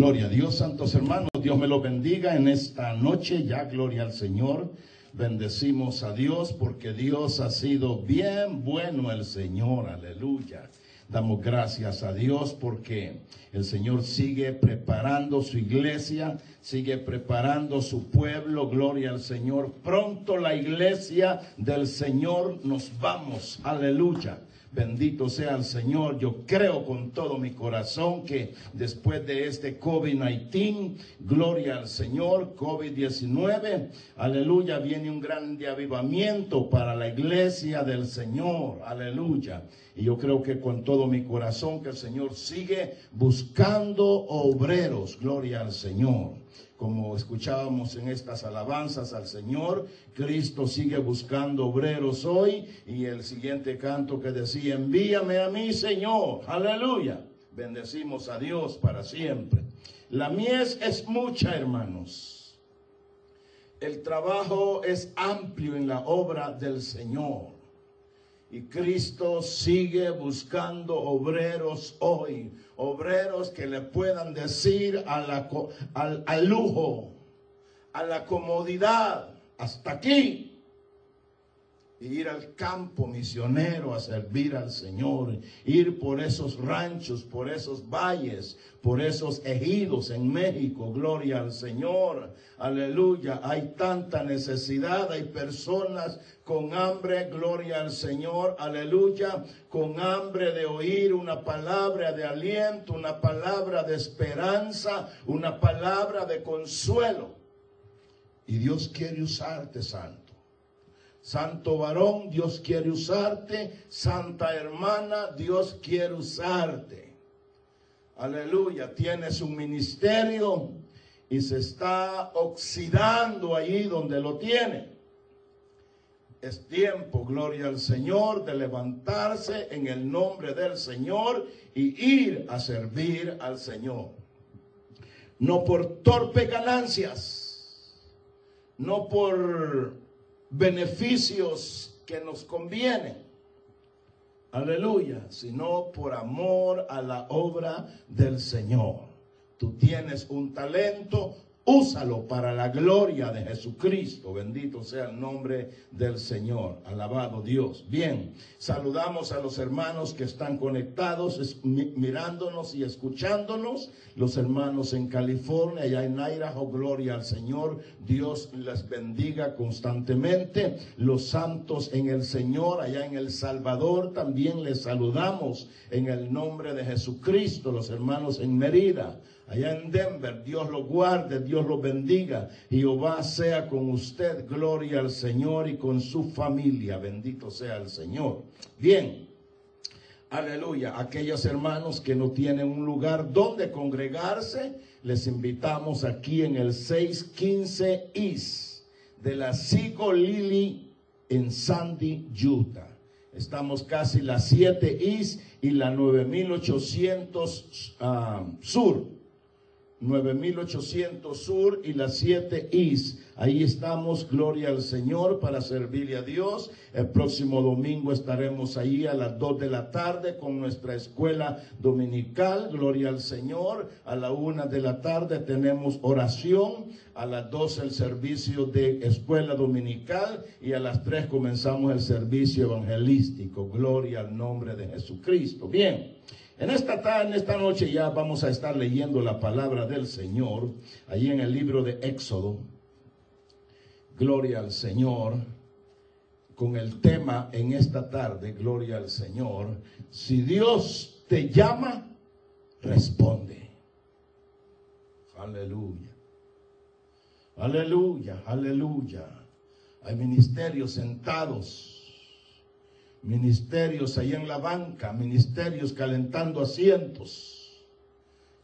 Gloria a Dios, santos hermanos. Dios me los bendiga en esta noche. Ya, gloria al Señor. Bendecimos a Dios porque Dios ha sido bien bueno el Señor. Aleluya. Damos gracias a Dios porque el Señor sigue preparando su iglesia, sigue preparando su pueblo. Gloria al Señor. Pronto la iglesia del Señor nos vamos. Aleluya. Bendito sea el Señor. Yo creo con todo mi corazón que después de este COVID-19, gloria al Señor, COVID-19, aleluya, viene un grande avivamiento para la iglesia del Señor. Aleluya. Y yo creo que con todo mi corazón que el Señor sigue buscando obreros. Gloria al Señor como escuchábamos en estas alabanzas al Señor, Cristo sigue buscando obreros hoy y el siguiente canto que decía, envíame a mí Señor, aleluya, bendecimos a Dios para siempre. La mies es mucha, hermanos. El trabajo es amplio en la obra del Señor. Y Cristo sigue buscando obreros hoy, obreros que le puedan decir a la, al, al lujo, a la comodidad, hasta aquí, ir al campo misionero a servir al Señor, ir por esos ranchos, por esos valles, por esos ejidos en México, gloria al Señor, aleluya, hay tanta necesidad, hay personas con hambre, gloria al Señor, aleluya, con hambre de oír una palabra de aliento, una palabra de esperanza, una palabra de consuelo. Y Dios quiere usarte, santo. Santo varón, Dios quiere usarte. Santa hermana, Dios quiere usarte. Aleluya, tienes un ministerio y se está oxidando allí donde lo tiene. Es tiempo, gloria al Señor, de levantarse en el nombre del Señor y ir a servir al Señor. No por torpe ganancias, no por beneficios que nos convienen. Aleluya, sino por amor a la obra del Señor. Tú tienes un talento, úsalo para la gloria de Jesucristo. Bendito sea el nombre del Señor. Alabado Dios. Bien, saludamos a los hermanos que están conectados, mirándonos y escuchándonos. Los hermanos en California, allá en Idaho, gloria al Señor. Dios les bendiga constantemente. Los santos en el Señor, allá en El Salvador, también les saludamos en el nombre de Jesucristo. Los hermanos en Merida allá en Denver. Dios lo guarde, Dios lo bendiga. Jehová sea con usted. Gloria al Señor y con su familia. Bendito sea el Señor. Bien. Aleluya. Aquellos hermanos que no tienen un lugar donde congregarse, les invitamos aquí en el 615 East de la Sigo Lily en Sandy, Utah. Estamos casi la 7 East y la 9800 ah, Sur 9800 Sur y la 7 East. Ahí estamos, gloria al Señor, para servirle a Dios. El próximo domingo estaremos ahí a las 2 de la tarde con nuestra escuela dominical, gloria al Señor. A la 1 de la tarde tenemos oración. A las 2 el servicio de escuela dominical y a las 3 comenzamos el servicio evangelístico. Gloria al nombre de Jesucristo. Bien. En esta, tarde, esta noche ya vamos a estar leyendo la palabra del Señor, ahí en el libro de Éxodo. Gloria al Señor. Con el tema en esta tarde, gloria al Señor. Si Dios te llama, responde. Aleluya. Aleluya, aleluya. Hay ministerios sentados ministerios ahí en la banca, ministerios calentando asientos.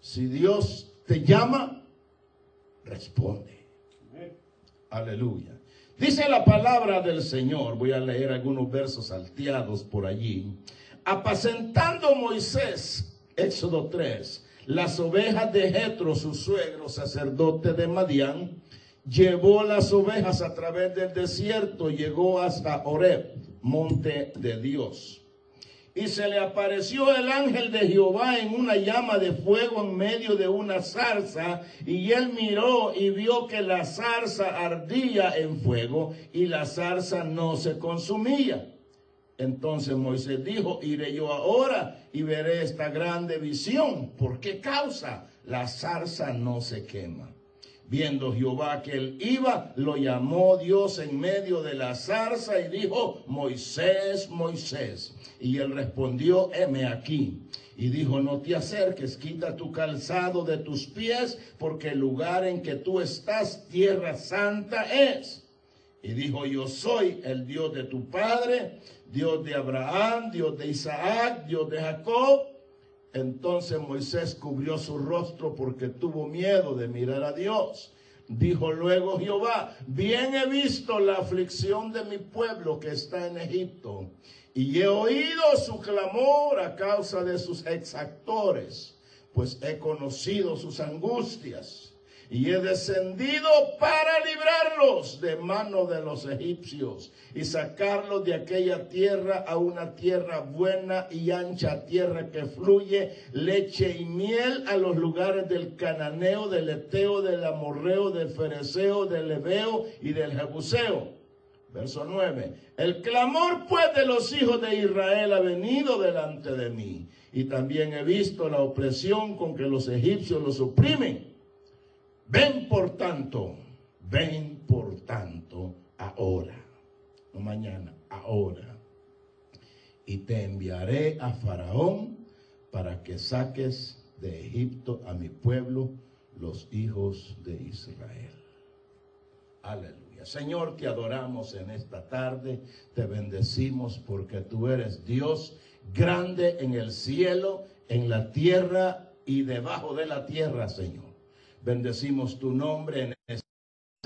Si Dios te llama, responde. Aleluya. Dice la palabra del Señor, voy a leer algunos versos salteados por allí. Apacentando Moisés, Éxodo 3, las ovejas de Jetro, su suegro, sacerdote de Madián, llevó las ovejas a través del desierto, llegó hasta Oreb monte de Dios. y se le apareció el ángel de Jehová en una llama de fuego en medio de una zarza, y él miró y vio que la zarza ardía en fuego y la zarza no se consumía. Entonces Moisés dijo, iré yo ahora y veré esta grande visión. ¿Por qué causa? La zarza no se quema. Viendo Jehová que él iba, lo llamó Dios en medio de la zarza y dijo, Moisés, Moisés. Y él respondió, heme aquí. Y dijo, no te acerques, quita tu calzado de tus pies, porque el lugar en que tú estás, tierra santa es. Y dijo, yo soy el Dios de tu padre, Dios de Abraham, Dios de Isaac, Dios de Jacob. Entonces Moisés cubrió su rostro porque tuvo miedo de mirar a Dios. Dijo luego Jehová, bien he visto la aflicción de mi pueblo que está en Egipto, y he oído su clamor a causa de sus exactores, pues he conocido sus angustias y he descendido para librarlos de mano de los egipcios y sacarlos de aquella tierra a una tierra buena y ancha, tierra que fluye leche y miel a los lugares del cananeo, del eteo, del amorreo, del fereceo, del leveo y del jebuseo. Verso 9. El clamor pues de los hijos de Israel ha venido delante de mí. Y también he visto la opresión con que los egipcios los oprimen Ven por tanto, ven por tanto ahora, no mañana, ahora. Y te enviaré a Faraón para que saques de Egipto a mi pueblo, los hijos de Israel. Aleluya. Señor, te adoramos en esta tarde, te bendecimos porque tú eres Dios grande en el cielo, en la tierra y debajo de la tierra, Señor. Bendecimos tu nombre en este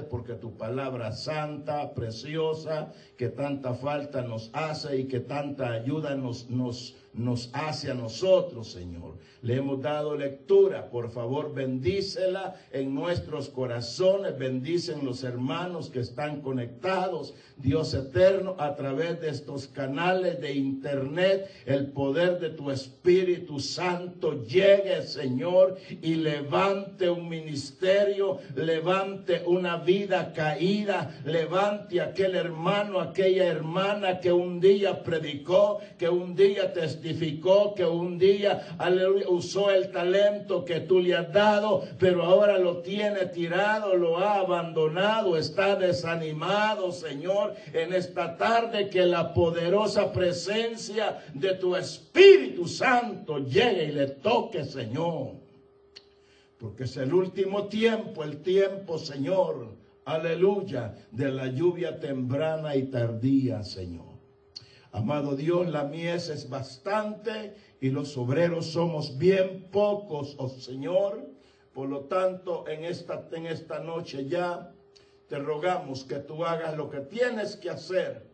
porque tu palabra santa, preciosa, que tanta falta nos hace y que tanta ayuda nos, nos, nos hace a nosotros, Señor. Le hemos dado lectura, por favor, bendícela en nuestros corazones, bendicen los hermanos que están conectados, Dios eterno, a través de estos canales de internet, el poder de tu Espíritu Santo llegue, Señor, y levante un ministerio, levante una vida caída, levante aquel hermano, aquella hermana que un día predicó, que un día testificó testificó que un día aleluya, usó el talento que tú le has dado, pero ahora lo tiene tirado, lo ha abandonado, está desanimado, Señor, en esta tarde que la poderosa presencia de tu Espíritu Santo llegue y le toque, Señor. Porque es el último tiempo, el tiempo, Señor, aleluya, de la lluvia temprana y tardía, Señor. Amado Dios, la mies es bastante y los obreros somos bien pocos, oh Señor. Por lo tanto, en esta, en esta noche ya te rogamos que tú hagas lo que tienes que hacer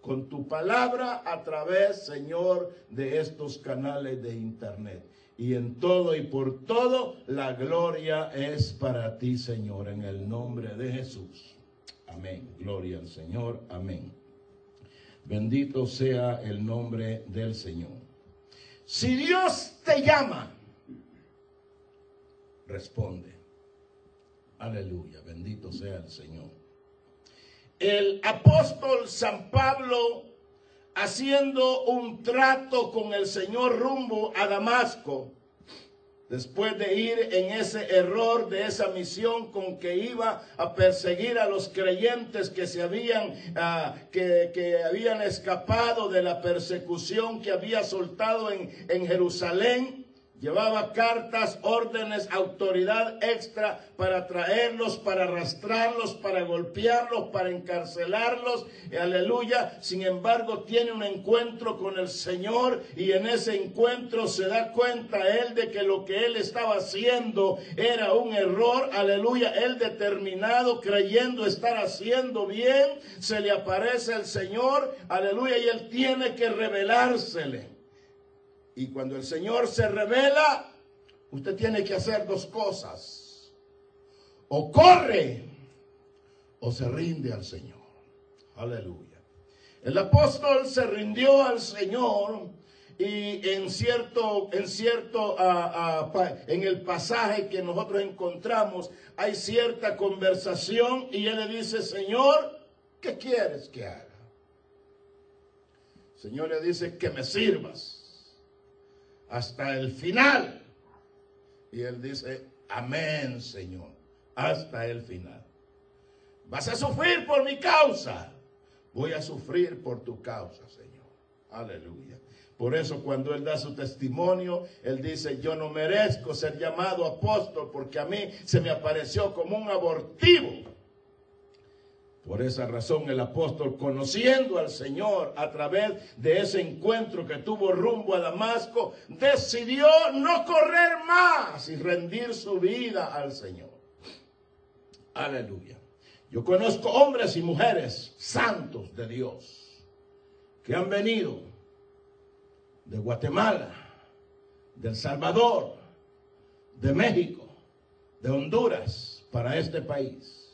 con tu palabra a través, Señor, de estos canales de internet. Y en todo y por todo, la gloria es para ti, Señor, en el nombre de Jesús. Amén. Gloria al Señor. Amén. Bendito sea el nombre del Señor. Si Dios te llama, responde. Aleluya, bendito sea el Señor. El apóstol San Pablo, haciendo un trato con el Señor rumbo a Damasco, Después de ir en ese error de esa misión con que iba a perseguir a los creyentes que se habían, ah, que, que, habían escapado de la persecución que había soltado en, en Jerusalén, Llevaba cartas, órdenes, autoridad extra para traerlos, para arrastrarlos, para golpearlos, para encarcelarlos. aleluya. Sin embargo, tiene un encuentro con el Señor y en ese encuentro se da cuenta él de que lo que él estaba haciendo era un error. Aleluya. Él determinado, creyendo estar haciendo bien, se le aparece el Señor. Aleluya. Y él tiene que revelársele. Y cuando el Señor se revela, usted tiene que hacer dos cosas. O corre o se rinde al Señor. Aleluya. El apóstol se rindió al Señor y en cierto, en cierto, ah, en el pasaje que nosotros encontramos, hay cierta conversación y él le dice, Señor, ¿qué quieres que haga? El Señor le dice, que me sirvas hasta el final. Y él dice, amén, Señor, hasta el final. Vas a sufrir por mi causa. Voy a sufrir por tu causa, Señor. Aleluya. Por eso cuando él da su testimonio, él dice, yo no merezco ser llamado apóstol porque a mí se me apareció como un abortivo. Por esa razón el apóstol, conociendo al Señor a través de ese encuentro que tuvo rumbo a Damasco, decidió no correr más y rendir su vida al Señor. Aleluya. Yo conozco hombres y mujeres santos de Dios que han venido de Guatemala, de El Salvador, de México, de Honduras, para este país.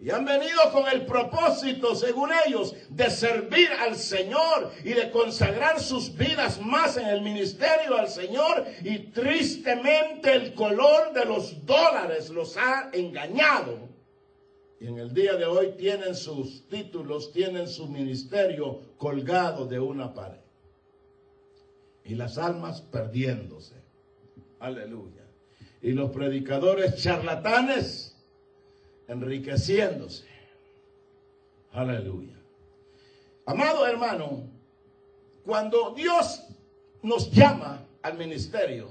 Y han venido con el propósito, según ellos, de servir al Señor y de consagrar sus vidas más en el ministerio al Señor. Y tristemente el color de los dólares los ha engañado. Y en el día de hoy tienen sus títulos, tienen su ministerio colgado de una pared y las almas perdiéndose. Aleluya. Y los predicadores charlatanes enriqueciéndose. Aleluya. Amado hermano, cuando Dios nos llama al ministerio,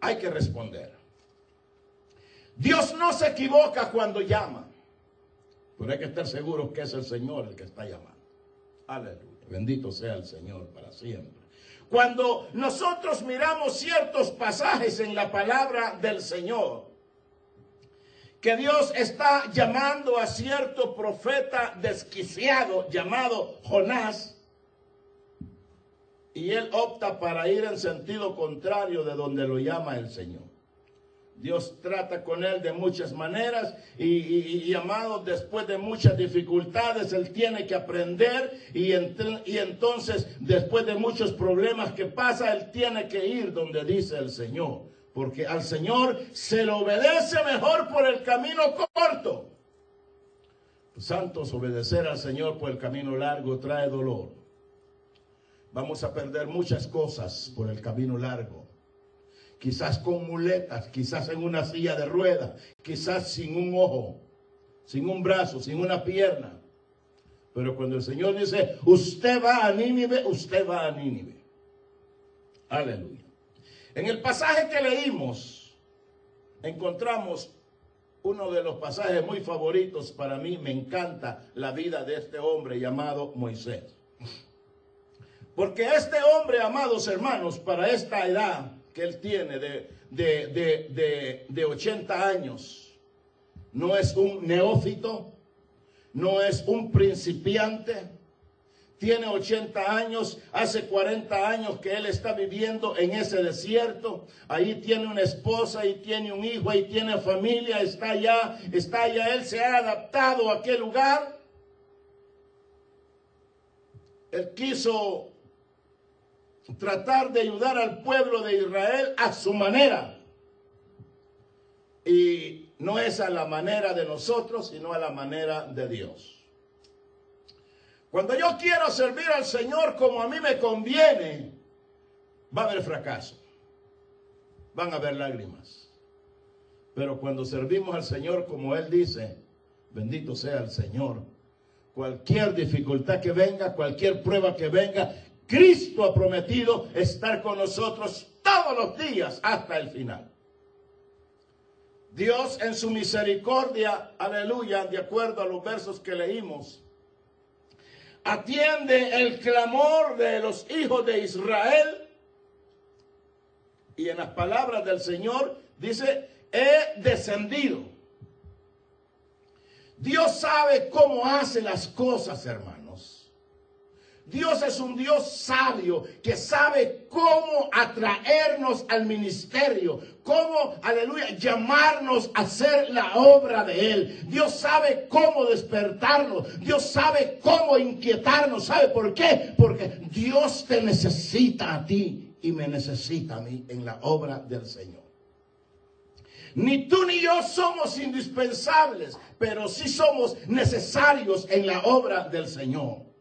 hay que responder. Dios no se equivoca cuando llama, pero hay que estar seguro que es el Señor el que está llamando. Aleluya. Bendito sea el Señor para siempre. Cuando nosotros miramos ciertos pasajes en la palabra del Señor, que Dios está llamando a cierto profeta desquiciado llamado Jonás, y él opta para ir en sentido contrario de donde lo llama el Señor. Dios trata con él de muchas maneras y, amado, después de muchas dificultades, él tiene que aprender y, y entonces después de muchos problemas que pasa, él tiene que ir donde dice el Señor. Porque al Señor se le obedece mejor por el camino corto. Santos, obedecer al Señor por el camino largo trae dolor. Vamos a perder muchas cosas por el camino largo quizás con muletas, quizás en una silla de ruedas, quizás sin un ojo, sin un brazo, sin una pierna. Pero cuando el Señor dice, usted va a Nínive, usted va a Nínive. Aleluya. En el pasaje que leímos, encontramos uno de los pasajes muy favoritos para mí. Me encanta la vida de este hombre llamado Moisés. Porque este hombre, amados hermanos, para esta edad, que él tiene de, de, de, 80 años no es un neófito, no es un principiante, tiene 80 años, hace 40 años que él está viviendo en ese desierto, ahí tiene una esposa, ahí tiene un hijo, ahí tiene familia, está allá, está allá, él se ha adaptado a aquel lugar. Él quiso tratar de ayudar al pueblo de Israel a su manera. Y no es a la manera de nosotros, sino a la manera de Dios. Cuando yo quiero servir al Señor como a mí me conviene, va a haber fracaso. Van a haber lágrimas. Pero cuando servimos al Señor como Él dice, bendito sea el Señor, cualquier dificultad que venga, cualquier prueba que venga, Cristo ha prometido estar con nosotros todos los días hasta el final. Dios en su misericordia, aleluya, de acuerdo a los versos que leímos, atiende el clamor de los hijos de Israel. Y en las palabras del Señor dice, he descendido. Dios sabe cómo hace las cosas, hermano. Dios es un Dios sabio que sabe cómo atraernos al ministerio, cómo, aleluya, llamarnos a hacer la obra de Él. Dios sabe cómo despertarnos, Dios sabe cómo inquietarnos. ¿Sabe por qué? Porque Dios te necesita a ti y me necesita a mí en la obra del Señor. Ni tú ni yo somos indispensables, pero sí somos necesarios en la obra del Señor.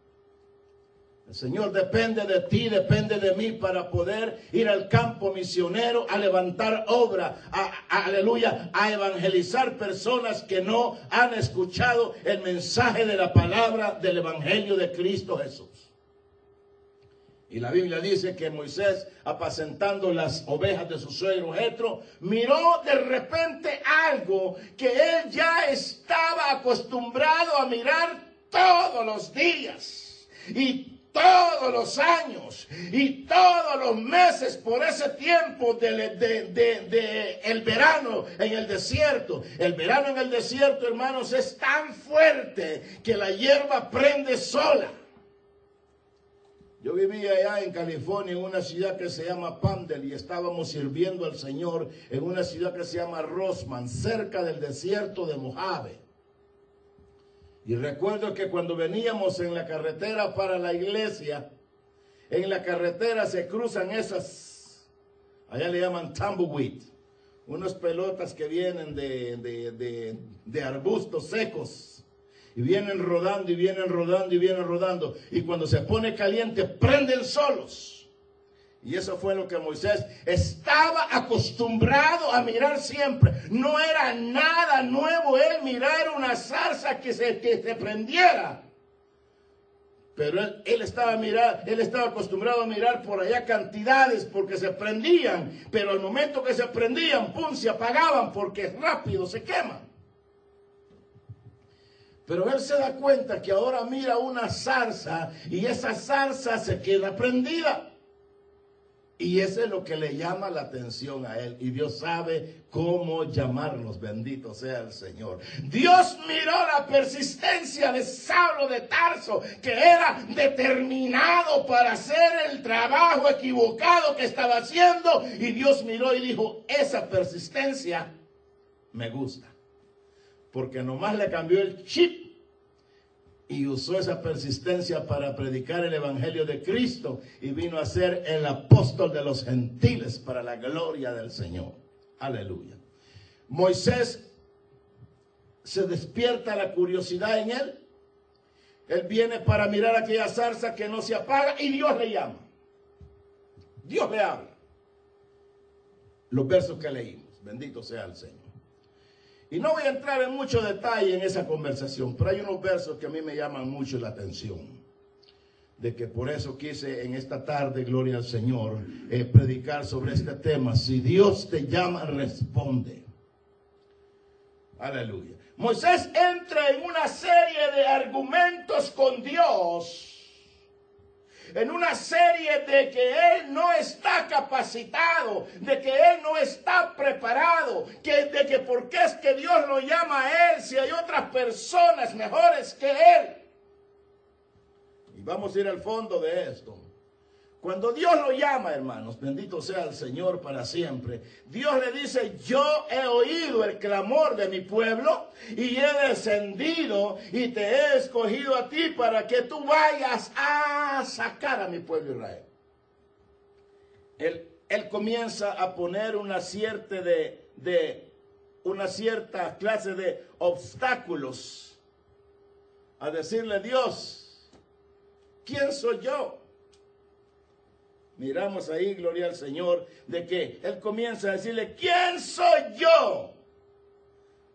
Señor depende de ti, depende de mí para poder ir al campo misionero a levantar obra, a, aleluya, a evangelizar personas que no han escuchado el mensaje de la palabra del Evangelio de Cristo Jesús. Y la Biblia dice que Moisés, apacentando las ovejas de su suegro Jetro, miró de repente algo que él ya estaba acostumbrado a mirar todos los días. Y todos los años y todos los meses por ese tiempo del de, el verano en el desierto. El verano en el desierto, hermanos, es tan fuerte que la hierba prende sola. Yo vivía allá en California, en una ciudad que se llama Pandel, y estábamos sirviendo al Señor en una ciudad que se llama Rosman, cerca del desierto de Mojave. Y recuerdo que cuando veníamos en la carretera para la iglesia, en la carretera se cruzan esas, allá le llaman tumbleweed, unas pelotas que vienen de, de arbustos secos. Y vienen rodando y vienen rodando y vienen rodando. Y cuando se pone caliente, prenden solos. Y eso fue lo que Moisés estaba acostumbrado a mirar siempre. No era nada nuevo él mirar una zarza que se, que se prendiera. Pero él, estaba mirar, él estaba acostumbrado a mirar por allá cantidades porque se prendían. Pero al momento que se prendían, pum, se apagaban porque rápido se queman. Pero él se da cuenta que ahora mira una zarza y esa zarza se queda prendida. Y eso es lo que le llama la atención a él. Y Dios sabe cómo llamarlos. Bendito sea el Señor. Dios miró la persistencia de Saulo de Tarso, que era determinado para hacer el trabajo equivocado que estaba haciendo. Y Dios miró y dijo, esa persistencia me gusta. Porque nomás le cambió el chip y usó esa persistencia para predicar el Evangelio de Cristo y vino a ser el apóstol de los gentiles para la gloria del Señor. Aleluya. Moisés se despierta la curiosidad en él. Él viene para mirar aquella zarza que no se apaga y Dios le llama. Dios le habla. Los versos que leímos. Bendito sea el Señor. Y no voy a entrar en mucho detalle en esa conversación, pero hay unos versos que a mí me llaman mucho la atención. De que por eso quise en esta tarde, gloria al Señor, eh, predicar sobre este tema. Si Dios te llama, responde. Aleluya. Moisés entra en una serie de argumentos con Dios en una serie de que él no está capacitado, de que él no está preparado, que, de que por qué es que Dios lo llama a él si hay otras personas mejores que él. Y vamos a ir al fondo de esto. Cuando Dios lo llama, hermanos, bendito sea el Señor para siempre, Dios le dice, yo he oído el clamor de mi pueblo y he descendido y te he escogido a ti para que tú vayas a sacar a mi pueblo Israel. Él, él comienza a poner una cierta, de, una cierta clase de obstáculos, a decirle, Dios, ¿quién soy yo? Miramos ahí, gloria al Señor, de que Él comienza a decirle, ¿quién soy yo?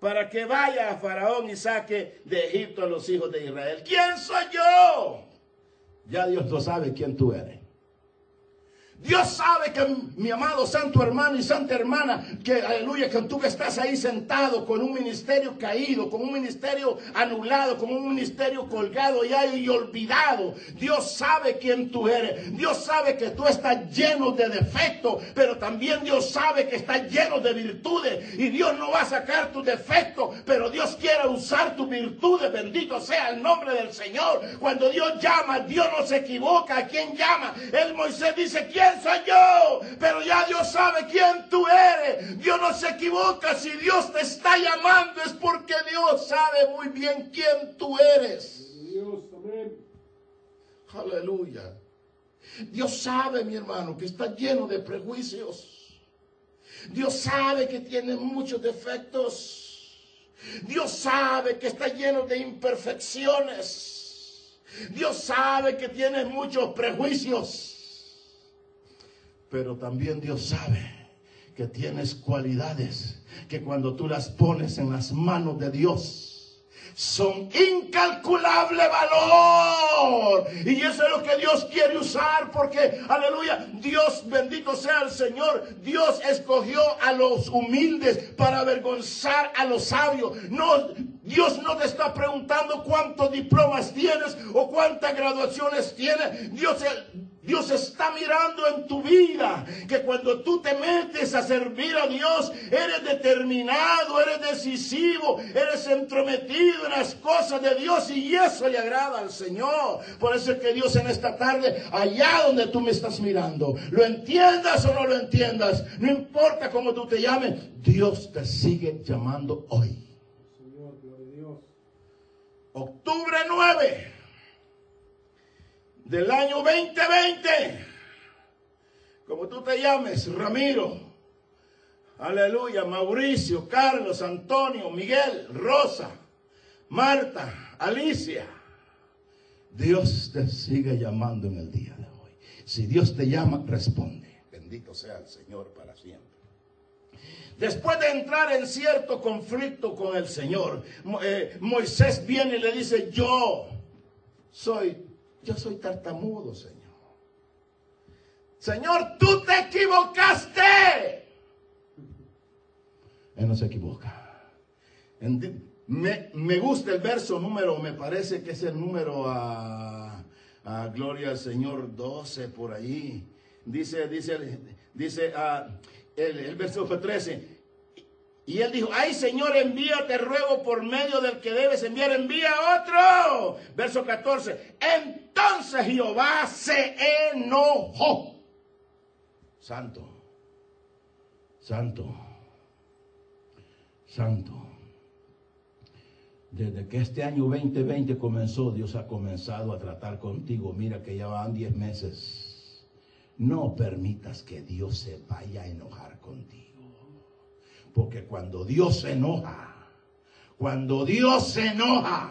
Para que vaya a Faraón y saque de Egipto a los hijos de Israel. ¿Quién soy yo? Ya Dios no sabe quién tú eres. Dios sabe que mi amado santo hermano y santa hermana, que aleluya, que tú que estás ahí sentado con un ministerio caído, con un ministerio anulado, con un ministerio colgado y, y olvidado. Dios sabe quién tú eres. Dios sabe que tú estás lleno de defectos, pero también Dios sabe que estás lleno de virtudes. Y Dios no va a sacar tus defectos, pero Dios quiere usar tus virtudes. Bendito sea el nombre del Señor. Cuando Dios llama, Dios no se equivoca. ¿A quién llama? El Moisés dice, ¿quién? Soy yo, pero ya Dios sabe quién tú eres. Dios no se equivoca. Si Dios te está llamando es porque Dios sabe muy bien quién tú eres. Dios, amén. Aleluya. Dios sabe, mi hermano, que está lleno de prejuicios. Dios sabe que tiene muchos defectos. Dios sabe que está lleno de imperfecciones. Dios sabe que tiene muchos prejuicios. Pero también Dios sabe que tienes cualidades que cuando tú las pones en las manos de Dios, son incalculable valor. Y eso es lo que Dios quiere usar porque, aleluya, Dios bendito sea el Señor. Dios escogió a los humildes para avergonzar a los sabios. No, Dios no te está preguntando cuántos diplomas tienes o cuántas graduaciones tienes. Dios Dios está mirando en tu vida que cuando tú te metes a servir a Dios, eres determinado, eres decisivo, eres entrometido en las cosas de Dios y eso le agrada al Señor. Por eso es que Dios en esta tarde, allá donde tú me estás mirando, lo entiendas o no lo entiendas, no importa cómo tú te llames, Dios te sigue llamando hoy. Señor, Dios. Octubre 9 del año 2020, como tú te llames, Ramiro, aleluya, Mauricio, Carlos, Antonio, Miguel, Rosa, Marta, Alicia, Dios te sigue llamando en el día de hoy. Si Dios te llama, responde. Bendito sea el Señor para siempre. Después de entrar en cierto conflicto con el Señor, eh, Moisés viene y le dice, yo soy yo soy tartamudo, Señor. Señor, tú te equivocaste. Él no se equivoca. Me, gusta el verso número, me parece que es el número a, Gloria al Señor 12 por ahí. Dice, dice, dice uh, el, el verso 13. Y él dijo, ay Señor, envíate, ruego por medio del que debes enviar, envía otro. Verso 14. Entonces Jehová se enojó. Santo, santo, santo. Desde que este año 2020 comenzó, Dios ha comenzado a tratar contigo. Mira que ya van 10 meses. No permitas que Dios se vaya a enojar contigo. Porque cuando Dios se enoja, cuando Dios se enoja,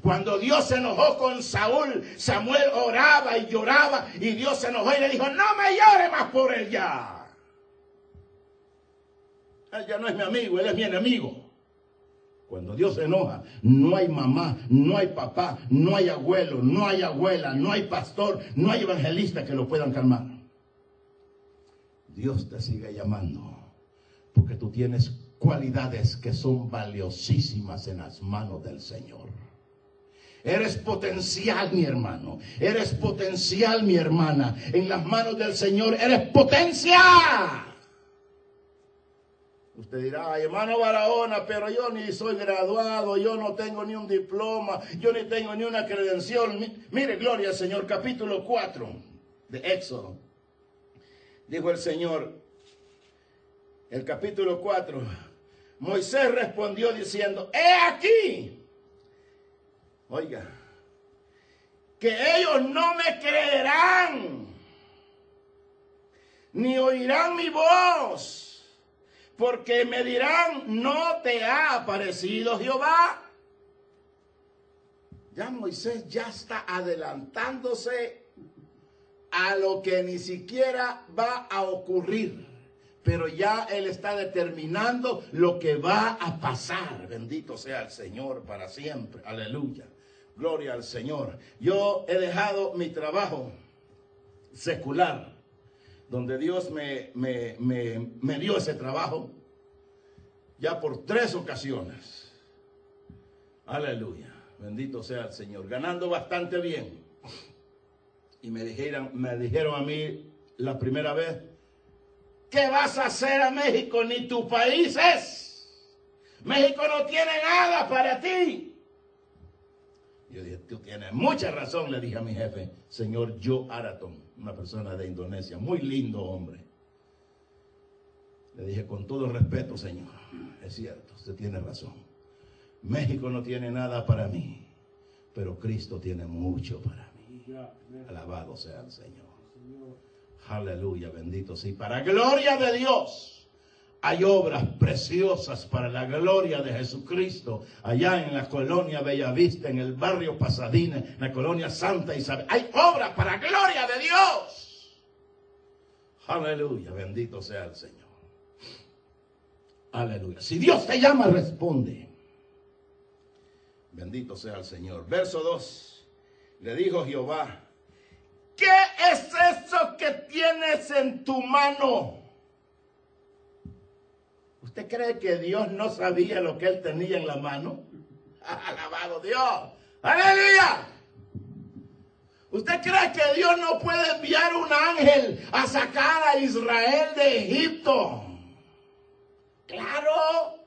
cuando Dios se enojó con Saúl, Samuel oraba y lloraba y Dios se enojó y le dijo, no me llore más por él ya. Él ya no es mi amigo, él es mi enemigo. Cuando Dios se enoja, no hay mamá, no hay papá, no hay abuelo, no hay abuela, no hay pastor, no hay evangelista que lo puedan calmar. Dios te sigue llamando porque tú tienes cualidades que son valiosísimas en las manos del Señor. Eres potencial, mi hermano. Eres potencial, mi hermana. En las manos del Señor eres potencia. Usted dirá, hermano Barahona, pero yo ni soy graduado, yo no tengo ni un diploma, yo ni tengo ni una credencial. Mire, gloria al Señor, capítulo 4 de Éxodo. Dijo el Señor, el capítulo 4, Moisés respondió diciendo, he aquí, oiga, que ellos no me creerán, ni oirán mi voz, porque me dirán, no te ha aparecido Jehová. Ya Moisés ya está adelantándose a lo que ni siquiera va a ocurrir pero ya Él está determinando lo que va a pasar. Bendito sea el Señor para siempre. Aleluya. Gloria al Señor. Yo he dejado mi trabajo secular donde Dios me, me, me, dio ese trabajo, ya por tres ocasiones. Aleluya. Bendito sea el Señor. Ganando bastante bien. Y me dijeron, me dijeron a mí la primera vez, ¿qué vas a hacer a México? Ni tu país es. México no tiene nada para ti. Yo dije, tú tienes mucha razón, le dije a mi jefe, señor Joe Araton, una persona de Indonesia, muy lindo hombre. Le dije, con todo respeto, señor, es cierto, usted tiene razón. México no tiene nada para mí, pero Cristo tiene mucho para mí. Alabado sea el Señor. Aleluya, bendito sí. Para gloria de Dios. Hay obras preciosas para la gloria de Jesucristo allá en la colonia Bellavista, en el barrio Pasadena, en la colonia Santa Isabel. Hay obras para gloria de Dios. Aleluya, bendito sea el Señor. Aleluya. Si Dios te llama, responde. Bendito sea el Señor. Verso 2. Le dijo Jehová, ¿qué es eso que tienes en tu mano? ¿Usted cree que Dios no sabía lo que él tenía en la mano? Alabado Dios. Aleluya. ¿Usted cree que Dios no puede enviar un ángel a sacar a Israel de Egipto? Claro.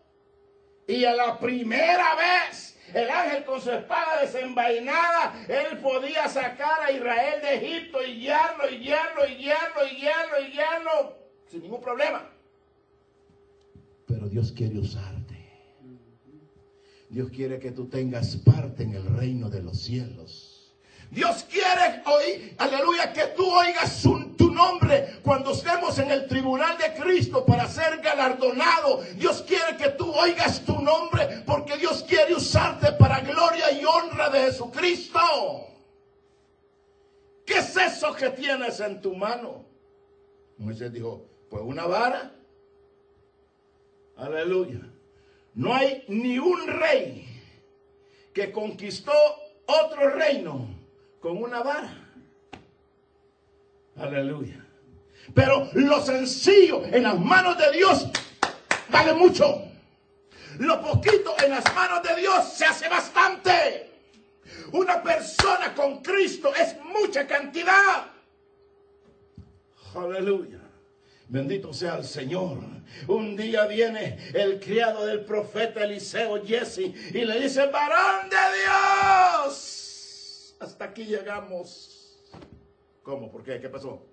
Y a la primera vez, el ángel con su espada desenvainada, él podía sacar a Israel de Egipto y guiarlo, y guiarlo, y guiarlo, y guiarlo, y guiarlo, sin ningún problema. Pero Dios quiere usarte. Dios quiere que tú tengas parte en el reino de los cielos. Dios quiere hoy, aleluya, que tú oigas tu nombre cuando estemos en el tribunal de Cristo para ser galardonado. Dios quiere que tú oigas tu nombre porque Dios quiere usarte para gloria y honra de Jesucristo. ¿Qué es eso que tienes en tu mano? Moisés dijo, pues una vara. Aleluya. No hay ni un rey que conquistó otro reino con una vara. Aleluya. Pero lo sencillo en las manos de Dios vale mucho. Lo poquito en las manos de Dios se hace bastante. Una persona con Cristo es mucha cantidad. Aleluya. Bendito sea el Señor. Un día viene el criado del profeta Eliseo Jesse y le dice, varón de Dios, hasta aquí llegamos. ¿Cómo? ¿Por qué? ¿Qué pasó?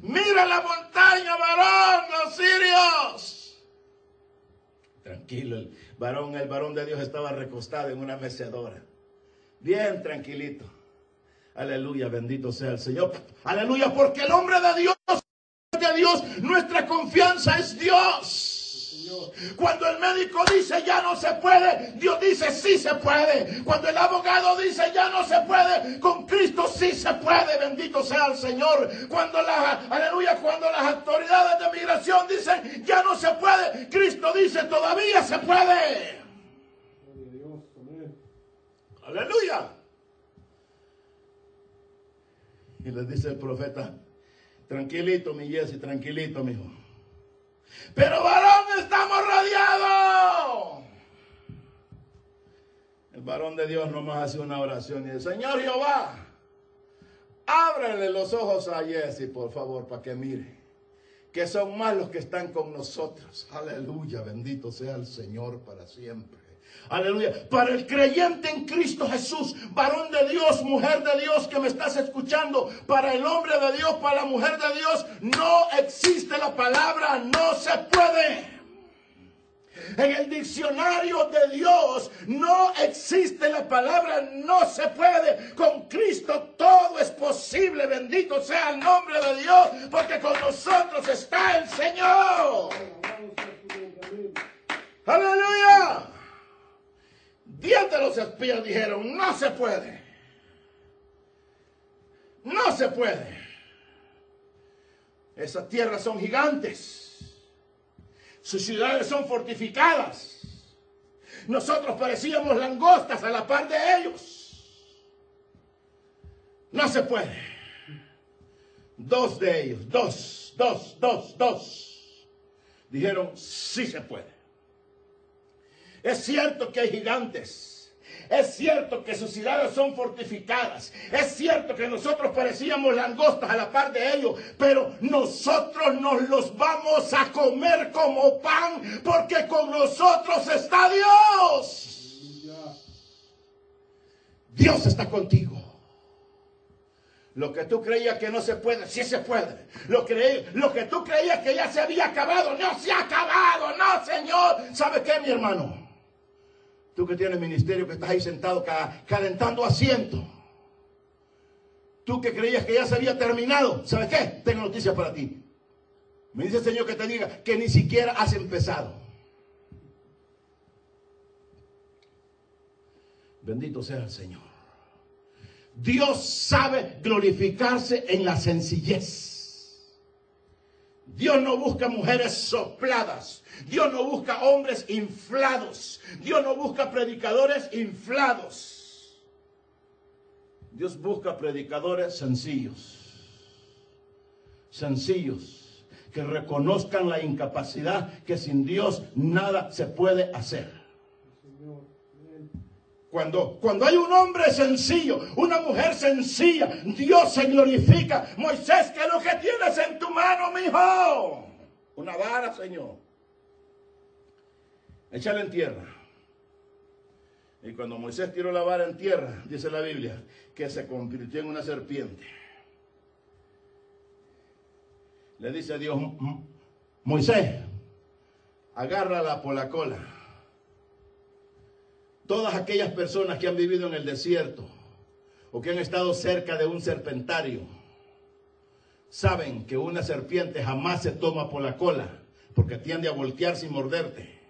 Mira la montaña, varón, los sirios. Tranquilo, el varón, el varón de Dios estaba recostado en una mecedora. Bien tranquilito. Aleluya, bendito sea el Señor. Aleluya, porque el hombre de Dios de Dios, nuestra confianza es Dios. Cuando el médico dice ya no se puede, Dios dice sí se puede. Cuando el abogado dice ya no se puede, con Cristo sí se puede. Bendito sea el Señor. Cuando la, aleluya, cuando las autoridades de migración dicen ya no se puede, Cristo dice todavía se puede. Aleluya. Y le dice el profeta, Tranquilito, mi Jesse, tranquilito, mijo. Pero varón, estamos rodeados. El varón de Dios nomás hace una oración y dice, Señor Jehová, ábrele los ojos a Jesse, por favor, para que mire. Que son más los que están con nosotros. Aleluya, bendito sea el Señor para siempre. Aleluya. Para el creyente en Cristo Jesús, varón de Dios, mujer de Dios que me estás escuchando, para el hombre de Dios, para la mujer de Dios, no existe la palabra no se puede. En el diccionario de Dios no existe la palabra no se puede. Con Cristo todo es posible. Bendito sea el nombre de Dios, porque con nosotros está el Señor. Aleluya. Diez de los espías dijeron, no se puede. No se puede. Esas tierras son gigantes. Sus ciudades son fortificadas. Nosotros parecíamos langostas a la par de ellos. No se puede. dos de ellos, dos, dos, dos, dos, dijeron, sí se puede. Es cierto que hay gigantes. Es cierto que sus ciudades son fortificadas. Es cierto que nosotros parecíamos langostas a la par de ellos. Pero nosotros nos los vamos a comer como pan. Porque con nosotros está Dios. Dios está contigo. Lo que tú creías que no se puede, sí se puede. Lo, lo que tú creías que ya se había acabado, no se ha acabado, no, Señor. ¿Sabe qué, mi hermano? Tú que tienes ministerio, que estás ahí sentado calentando asiento. Tú que creías que ya se había terminado. ¿Sabes qué? Tengo noticias para ti. Me dice el Señor que te diga que ni siquiera has empezado. Bendito sea el Señor. Dios sabe glorificarse en la sencillez. Dios no busca mujeres sopladas. Dios no busca hombres inflados. Dios no busca predicadores inflados. Dios busca predicadores sencillos. Sencillos. Que reconozcan la incapacidad que sin Dios nada se puede hacer. Cuando, cuando hay un hombre sencillo, una mujer sencilla, Dios se glorifica. Moisés, ¿qué es lo que tienes en tu mano, mi hijo? Una vara, Señor. Échale en tierra. Y cuando Moisés tiró la vara en tierra, dice la Biblia, que se convirtió en una serpiente. Le dice a Dios, Moisés, agárrala por la cola todas aquellas personas que han vivido en el desierto o que han estado cerca de un serpentario, saben que una serpiente jamás se toma por la cola, porque tiende a voltearse y morderte.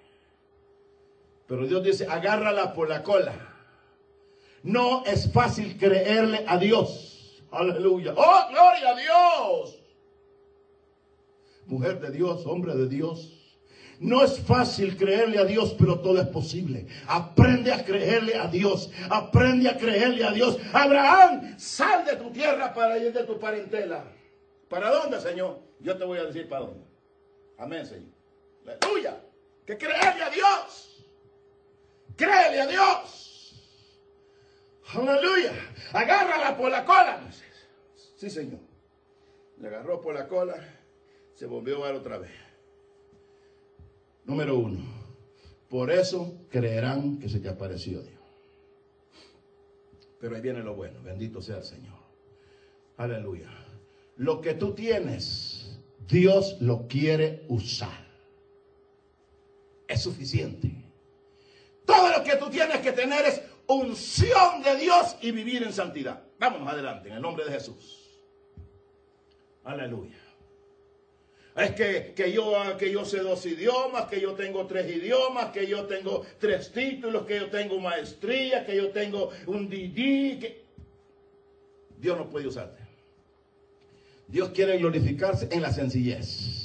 Pero Dios dice, agárrala por la cola. No es fácil creerle a Dios. Aleluya. Oh, gloria a Dios. Mujer de Dios, hombre de Dios. No es fácil creerle a Dios, pero todo es posible. Aprende a creerle a Dios. Aprende a creerle a Dios. Abraham, sal de tu tierra para ir de tu parentela. ¿Para dónde, Señor? Yo te voy a decir para dónde. Amén, Señor. Aleluya. Que creerle a Dios. Créele a Dios. Aleluya. Agárrala por la cola. Sí, Señor. Le agarró por la cola. Se volvió a ver otra vez. Número uno, por eso creerán que se te apareció Dios. Pero ahí viene lo bueno, bendito sea el Señor. Aleluya. Lo que tú tienes, Dios lo quiere usar. Es suficiente. Todo lo que tú tienes que tener es unción de Dios y vivir en santidad. Vamos adelante, en el nombre de Jesús. Aleluya. Es que, que, yo, que yo sé dos idiomas, que yo tengo tres idiomas, que yo tengo tres títulos, que yo tengo maestría, que yo tengo un DD. Que... Dios no puede usarte. Dios quiere glorificarse en la sencillez.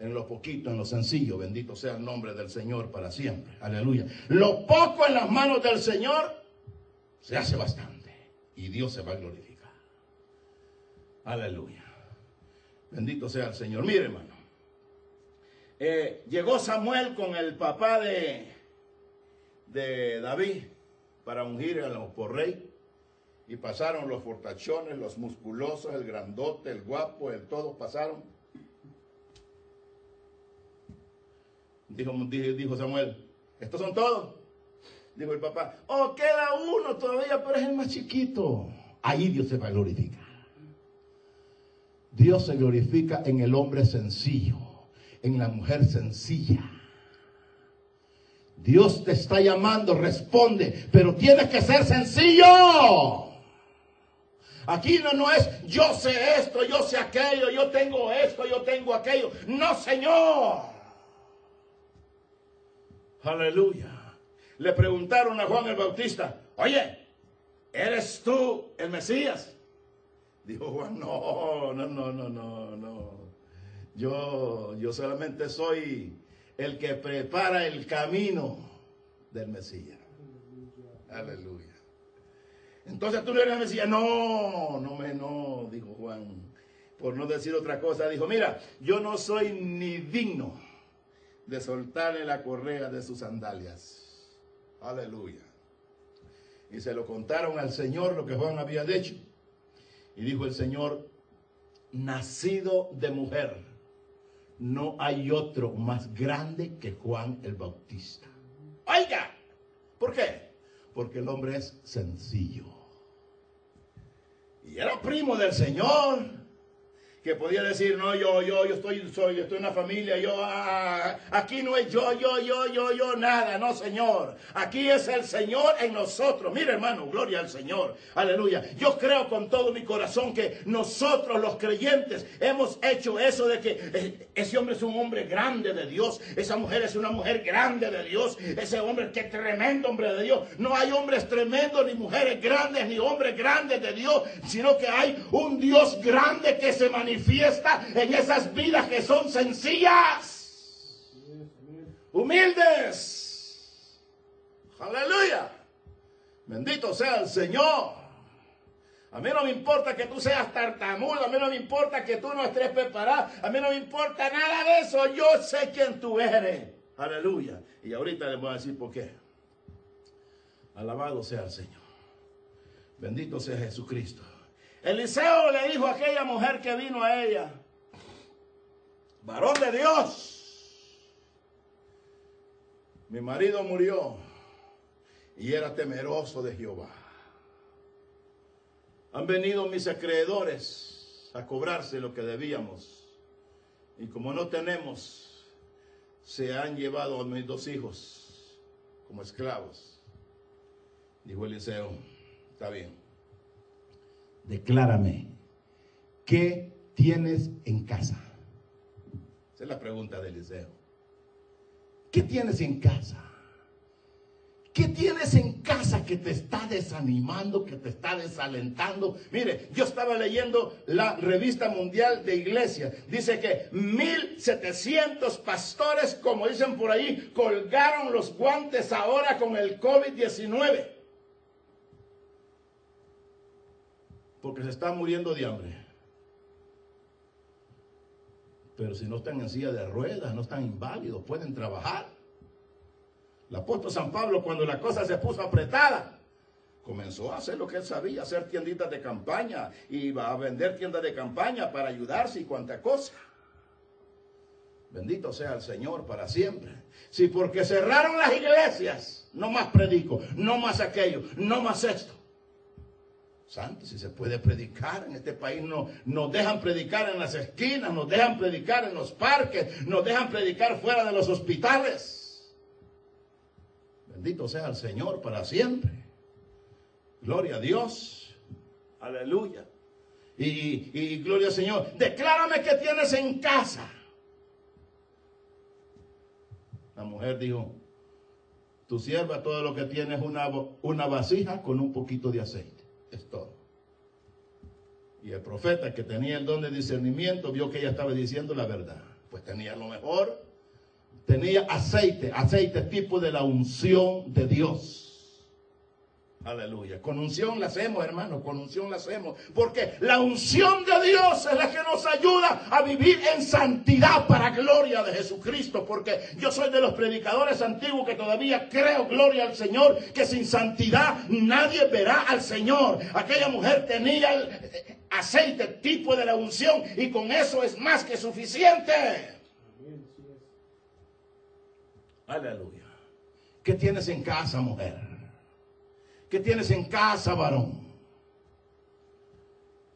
En lo poquito, en lo sencillo. Bendito sea el nombre del Señor para siempre. Aleluya. Lo poco en las manos del Señor se hace bastante. Y Dios se va a glorificar. Aleluya. Bendito sea el Señor. Mire, hermano. Eh, llegó Samuel con el papá de, de David para ungir a los por rey. Y pasaron los fortachones, los musculosos, el grandote, el guapo, el todos pasaron. Dijo, dijo Samuel, ¿estos son todos? Dijo el papá, oh, queda uno todavía, pero es el más chiquito. Ahí Dios se va a glorificar. Dios se glorifica en el hombre sencillo, en la mujer sencilla. Dios te está llamando, responde, pero tienes que ser sencillo. Aquí no, no es yo sé esto, yo sé aquello, yo tengo esto, yo tengo aquello. No, Señor. Aleluya. Le preguntaron a Juan el Bautista, oye, ¿eres tú el Mesías? Dijo Juan, no, no, no, no, no, no. Yo, yo solamente soy el que prepara el camino del Mesías. Aleluya. Entonces tú le decías, no, no me, no, dijo Juan, por no decir otra cosa, dijo, mira, yo no soy ni digno de soltarle la correa de sus sandalias. Aleluya. Y se lo contaron al Señor lo que Juan había dicho. Y dijo el Señor, nacido de mujer, no hay otro más grande que Juan el Bautista. Oiga, ¿por qué? Porque el hombre es sencillo. Y era primo del Señor que podía decir, no, yo, yo, yo estoy, soy, yo estoy en una familia, yo, ah, aquí no es yo, yo, yo, yo, yo, nada, no, Señor. Aquí es el Señor en nosotros. Mira, hermano, gloria al Señor. Aleluya. Yo creo con todo mi corazón que nosotros, los creyentes, hemos hecho eso de que eh, ese hombre es un hombre grande de Dios, esa mujer es una mujer grande de Dios, ese hombre, qué tremendo hombre de Dios. No hay hombres tremendos, ni mujeres grandes, ni hombres grandes de Dios, sino que hay un Dios grande que se manifiesta fiesta en esas vidas que son sencillas, humildes. Aleluya. Bendito sea el Señor. A mí no me importa que tú seas tartamudo, a mí no me importa que tú no estés preparado, a mí no me importa nada de eso, yo sé quién tú eres. Aleluya. Y ahorita les voy a decir por qué. Alabado sea el Señor. Bendito sea Jesucristo. Eliseo le dijo a aquella mujer que vino a ella, varón de Dios, mi marido murió y era temeroso de Jehová. Han venido mis acreedores a cobrarse lo que debíamos y como no tenemos, se han llevado a mis dos hijos como esclavos. Dijo Eliseo, está bien declárame, ¿qué tienes en casa? Esa es la pregunta de Eliseo. ¿Qué tienes en casa? ¿Qué tienes en casa que te está desanimando, que te está desalentando? Mire, yo estaba leyendo la revista mundial de iglesia. Dice que 1700 pastores, como dicen por ahí, colgaron los guantes ahora con el COVID-19. Porque se están muriendo de hambre. Pero si no están en silla de ruedas, no están inválidos, pueden trabajar. El apóstol San Pablo, cuando la cosa se puso apretada, comenzó a hacer lo que él sabía, hacer tienditas de campaña, iba a vender tiendas de campaña para ayudarse y cuanta cosa. Bendito sea el Señor para siempre. Si porque cerraron las iglesias, no más predico, no más aquello, no más esto. Santo, si se puede predicar en este país, no, nos dejan predicar en las esquinas, nos dejan predicar en los parques, nos dejan predicar fuera de los hospitales. Bendito sea el Señor para siempre. Gloria a Dios. Aleluya. Y, y gloria al Señor. Declárame que tienes en casa. La mujer dijo, tu sierva todo lo que tiene es una, una vasija con un poquito de aceite es todo. Y el profeta que tenía el don de discernimiento vio que ella estaba diciendo la verdad. Pues tenía lo mejor. Tenía aceite, aceite tipo de la unción de Dios. Aleluya. Con unción la hacemos, hermano. Con unción la hacemos. Porque la unción de Dios es la que nos ayuda a vivir en santidad para gloria de Jesucristo. Porque yo soy de los predicadores antiguos que todavía creo, gloria al Señor, que sin santidad nadie verá al Señor. Aquella mujer tenía el aceite tipo de la unción y con eso es más que suficiente. Aleluya. ¿Qué tienes en casa, mujer? ¿Qué tienes en casa, varón?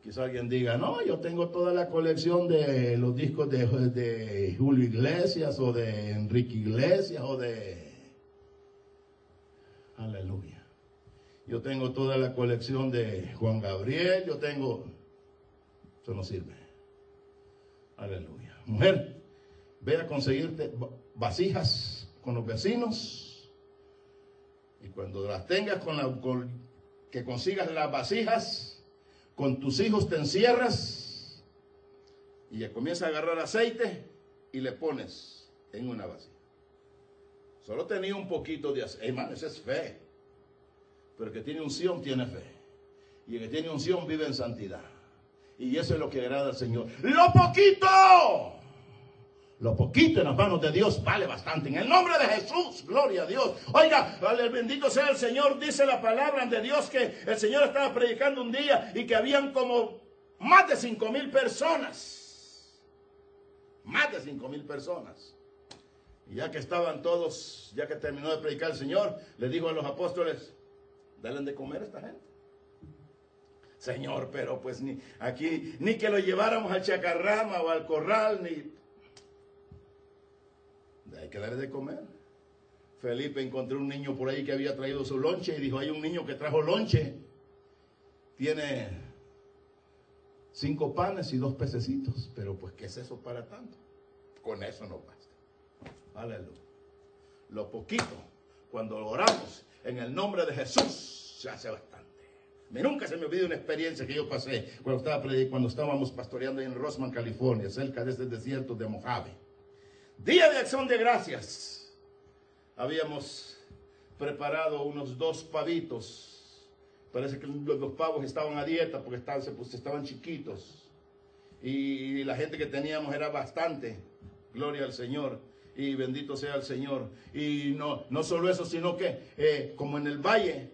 Quizá alguien diga, no, yo tengo toda la colección de los discos de, Julio Iglesias o de Enrique Iglesias o de... Aleluya. Yo tengo toda la colección de Juan Gabriel, yo tengo... Eso no sirve. Aleluya. Mujer, ve a conseguirte vasijas con los vecinos y cuando las tengas con, la, que consigas las vasijas, con tus hijos te encierras y ya comienza a agarrar aceite y le pones en una vasija. Solo tenía un poquito de aceite. Hermano, esa es fe. Pero que tiene unción tiene fe. Y el que tiene unción vive en santidad. Y eso es lo que agrada al Señor. Lo poquito. Lo poquito en las manos de Dios vale bastante. En el nombre de Jesús, gloria a Dios. Oiga, bendito sea el Señor. Dice la palabra de Dios que el Señor estaba predicando un día y que habían como más de cinco mil personas. Más de cinco mil personas. Y ya que estaban todos, ya que terminó de predicar el Señor, le dijo a los apóstoles, denle de comer a esta gente. Señor, pero pues ni aquí, ni que lo lleváramos al chacarrama o al corral, ni hay que darle de comer. Felipe encontró un niño por ahí que había traído su lonche y dijo, hay un niño que trajo lonche. Tiene cinco panes y dos pececitos. Pero pues, ¿qué es eso para tanto? Con eso no basta. Aleluya. Lo poquito, cuando oramos en el nombre de Jesús, se hace bastante. Me nunca se me olvida una experiencia que yo pasé cuando, estaba, cuando estábamos pastoreando en Rosman, California, cerca de este desierto de Mojave. Día de acción de gracias. Habíamos preparado unos dos pavitos. Parece que los, pavos estaban a dieta porque estaban, pues, estaban chiquitos. Y la gente que teníamos era bastante. Gloria al Señor. Y bendito sea el Señor. Y no, no solo eso, sino que eh, como en el valle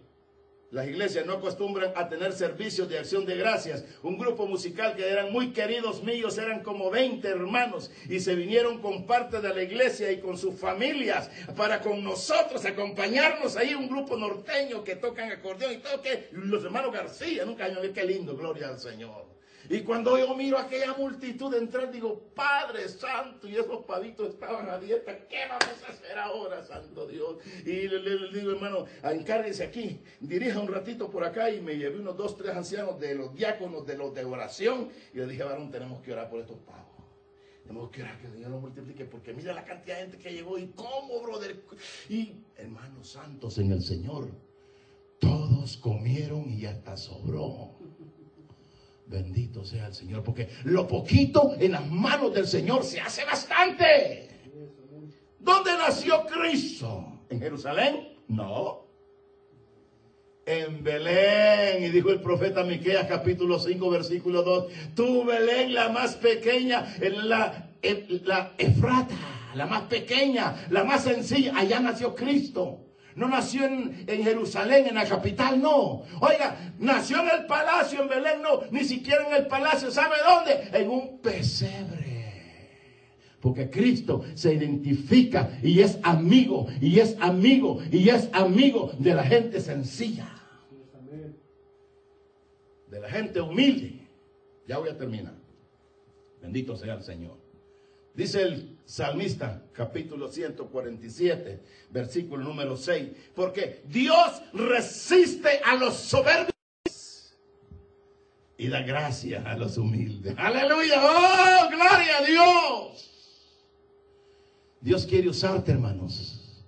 las iglesias no acostumbran a tener servicios de acción de gracias. Un grupo musical que eran muy queridos míos, eran como 20 hermanos y se vinieron con parte de la iglesia y con sus familias para con nosotros acompañarnos ahí. Un grupo norteño que tocan acordeón y todo que los hermanos García, nunca qué lindo, gloria al Señor. Y cuando yo miro a aquella multitud entrar, digo, Padre Santo, y esos pavitos estaban a dieta, ¿qué vamos a hacer ahora, Santo Dios? Y le, digo, hermano, encárguese aquí, dirija un ratito por acá, y me llevé unos dos, tres ancianos de los diáconos, de los de oración, y le dije, varón, tenemos que orar por estos pavos. Tenemos que orar que el Señor los multiplique, porque mira la cantidad de gente que llegó, y cómo, brother. Y hermanos santos en el Señor, todos comieron y hasta sobró. Bendito sea el Señor, porque lo poquito en las manos del Señor se hace bastante. ¿Dónde nació Cristo? ¿En Jerusalén? No. En Belén, y dijo el profeta Miqueas capítulo 5 versículo 2, tú Belén la más pequeña, en la, en la Efrata, la más pequeña, la más sencilla, allá nació Cristo. No nació en, Jerusalén, en la capital, no. Oiga, nació en el palacio, en Belén, no. Ni siquiera en el palacio. ¿Sabe dónde? En un pesebre. Porque Cristo se identifica y es amigo, y es amigo, y es amigo de la gente sencilla. De la gente humilde. Ya voy a terminar. Bendito sea el Señor. Dice el salmista, capítulo 147, versículo número 6, porque Dios resiste a los soberbios y da gracia a los humildes. Aleluya, oh, gloria a Dios. Dios quiere usarte, hermanos,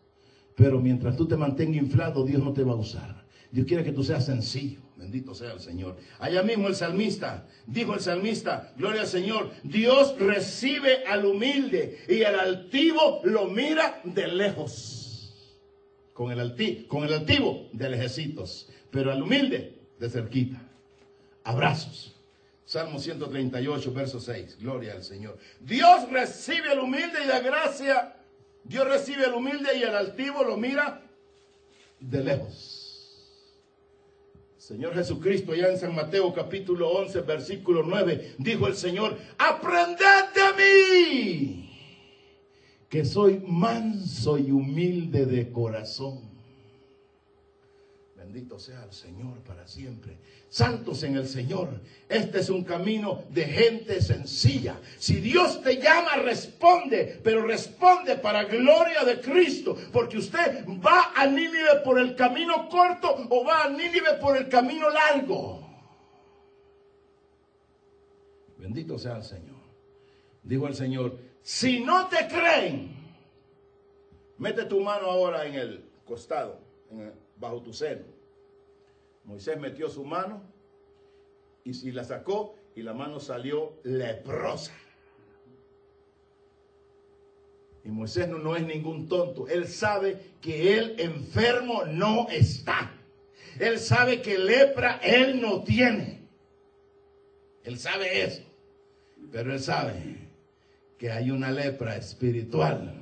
pero mientras tú te mantengas inflado, Dios no te va a usar. Dios quiere que tú seas sencillo. Bendito sea el Señor. Allá mismo el salmista, dijo el salmista, gloria al Señor, Dios recibe al humilde y al altivo lo mira de lejos. Con el, alti, con el altivo de lejecitos, pero al humilde de cerquita. Abrazos. Salmo 138, verso 6. Gloria al Señor. Dios recibe al humilde y da gracia. Dios recibe al humilde y al altivo lo mira de lejos. Señor Jesucristo, ya en San Mateo capítulo 11, versículo 9, dijo el Señor, aprended de mí, que soy manso y humilde de corazón Bendito sea el Señor para siempre. Santos en el Señor. Este es un camino de gente sencilla. Si Dios te llama, responde, pero responde para gloria de Cristo, porque usted va a Nínive por el camino corto o va a Nínive por el camino largo. Bendito sea el Señor. Dijo el Señor, si no te creen, mete tu mano ahora en el costado, bajo tu seno. Moisés metió su mano y, si la sacó y la mano salió leprosa. Y Moisés no, no, es ningún tonto. Él sabe que él enfermo no está. Él sabe que lepra Él no tiene. Él sabe eso. Pero Él sabe que hay una lepra espiritual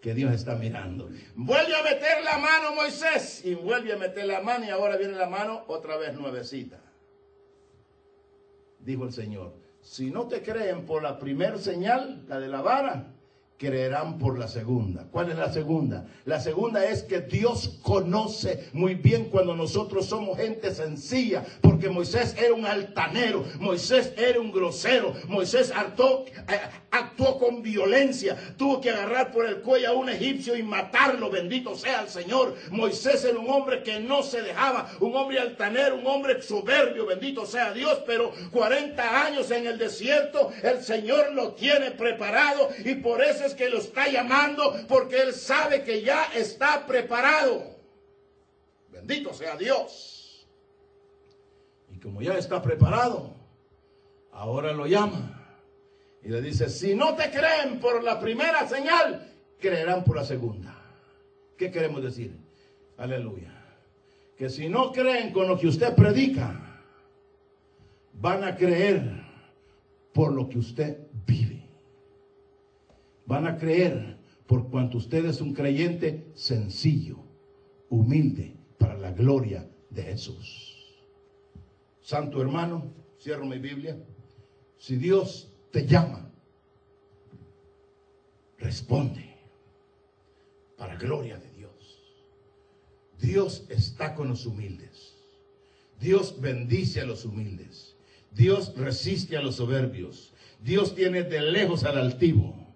que Dios está mirando. Vuelve a meter la mano Moisés y vuelve a meter la mano y ahora viene la mano otra vez nuevecita. Dijo el Señor, si no te creen por la primera señal, la de la vara, creerán por la segunda. ¿Cuál es la segunda? La segunda es que Dios conoce muy bien cuando nosotros somos gente sencilla, porque Moisés era un altanero, Moisés era un grosero, Moisés actuó, eh, actuó con violencia, tuvo que agarrar por el cuello a un egipcio y matarlo, bendito sea el Señor. Moisés era un hombre que no se dejaba, un hombre altanero, un hombre soberbio, bendito sea Dios, pero 40 años en el desierto, el Señor lo tiene preparado y por eso que lo está llamando porque Él sabe que ya está preparado. Bendito sea Dios. Y como ya está preparado, ahora lo llama. Y le dice, si no te creen por la primera señal, creerán por la segunda. ¿Qué queremos decir? Aleluya. Que si no creen con lo que usted predica, van a creer por lo que usted van a creer por cuanto usted es un creyente sencillo, humilde, para la gloria de Jesús. Santo hermano, cierro mi Biblia. Si Dios te llama, responde para gloria de Dios. Dios está con los humildes. Dios bendice a los humildes. Dios resiste a los soberbios. Dios tiene de lejos al altivo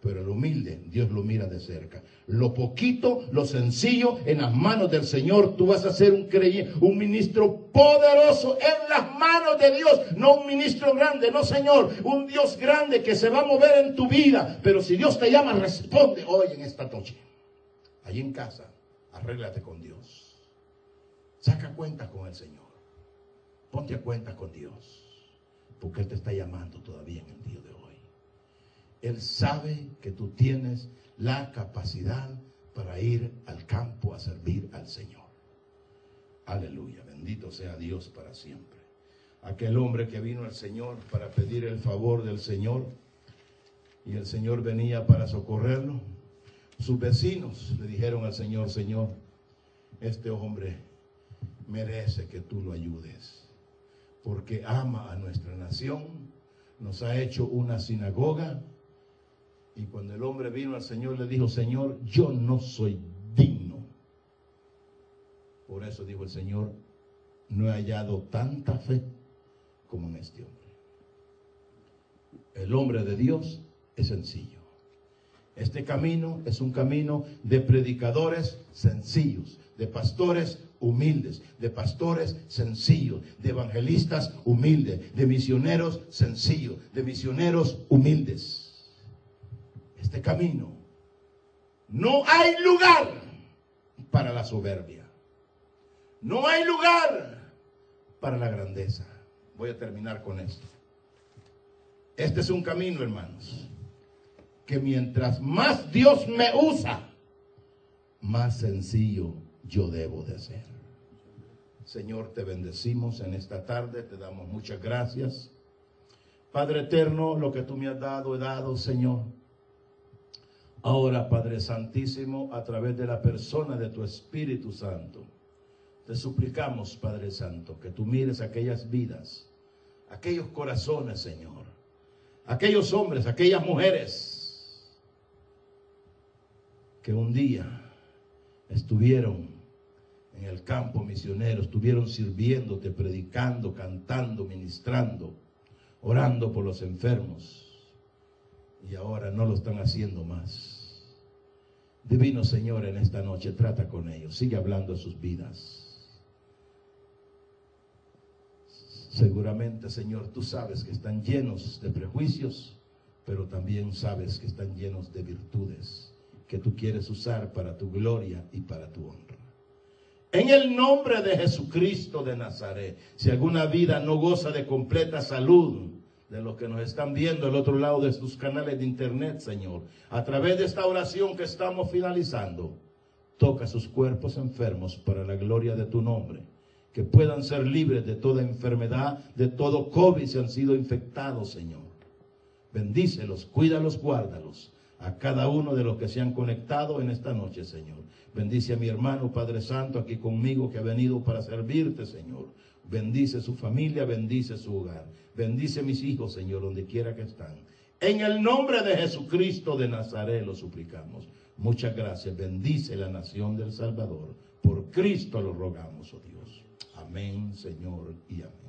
pero el humilde, Dios lo mira de cerca. Lo poquito, lo sencillo, en las manos del Señor, tú vas a ser un creyente, un ministro poderoso en las manos de Dios. No un ministro grande, no Señor, un Dios grande que se va a mover en tu vida. Pero si Dios te llama, responde hoy en esta noche. Allí en casa, arréglate con Dios. Saca cuenta con el Señor. Ponte a cuenta con Dios. Porque Él te está llamando todavía en el día de hoy. Él sabe que tú tienes la capacidad para ir al campo a servir al Señor. Aleluya, bendito sea Dios para siempre. Aquel hombre que vino al Señor para pedir el favor del Señor y el Señor venía para socorrerlo. Sus vecinos le dijeron al Señor, Señor, este hombre merece que tú lo ayudes, porque ama a nuestra nación, nos ha hecho una sinagoga y cuando el hombre vino al Señor, le dijo, Señor, yo no soy digno. Por eso dijo el Señor, no he hallado tanta fe como en este hombre. El hombre de Dios es sencillo. Este camino es un camino de predicadores sencillos, de pastores humildes, de pastores sencillos, de evangelistas humildes, de misioneros sencillos, de misioneros humildes este camino, no hay lugar para la soberbia. No hay lugar para la grandeza. Voy a terminar con esto. Este es un camino, hermanos, que mientras más Dios me usa, más sencillo yo debo de ser. Señor, te bendecimos en esta tarde, te damos muchas gracias. Padre eterno, lo que tú me has dado, he dado, Señor. Ahora, Padre Santísimo, a través de la persona de tu Espíritu Santo, te suplicamos, Padre Santo, que tú mires aquellas vidas, aquellos corazones, Señor, aquellos hombres, aquellas mujeres que un día estuvieron en el campo misionero, estuvieron sirviéndote, predicando, cantando, ministrando, orando por los enfermos y ahora no lo están haciendo más. Divino Señor, en esta noche trata con ellos, sigue hablando de sus vidas. Seguramente, Señor, tú sabes que están llenos de prejuicios, pero también sabes que están llenos de virtudes que tú quieres usar para tu gloria y para tu honra. En el nombre de Jesucristo de Nazaret, si alguna vida no goza de completa salud, de los que nos están viendo al otro lado de sus canales de internet, Señor. A través de esta oración que estamos finalizando, toca sus cuerpos enfermos para la gloria de tu nombre. que puedan ser libres de toda enfermedad, de todo COVID si han sido infectados, Señor. Bendícelos, cuídalos, guárdalos a cada uno de los que se han conectado en esta noche, Señor. Bendice a mi hermano Padre Santo aquí conmigo que ha venido para servirte, Señor. Bendice su familia, bendice su hogar. Bendice mis hijos, Señor, donde quiera que están. En el nombre de Jesucristo de Nazaret lo suplicamos. Muchas gracias. Bendice la nación del Salvador. Por Cristo lo rogamos, oh Dios. Amén, Señor, y amén.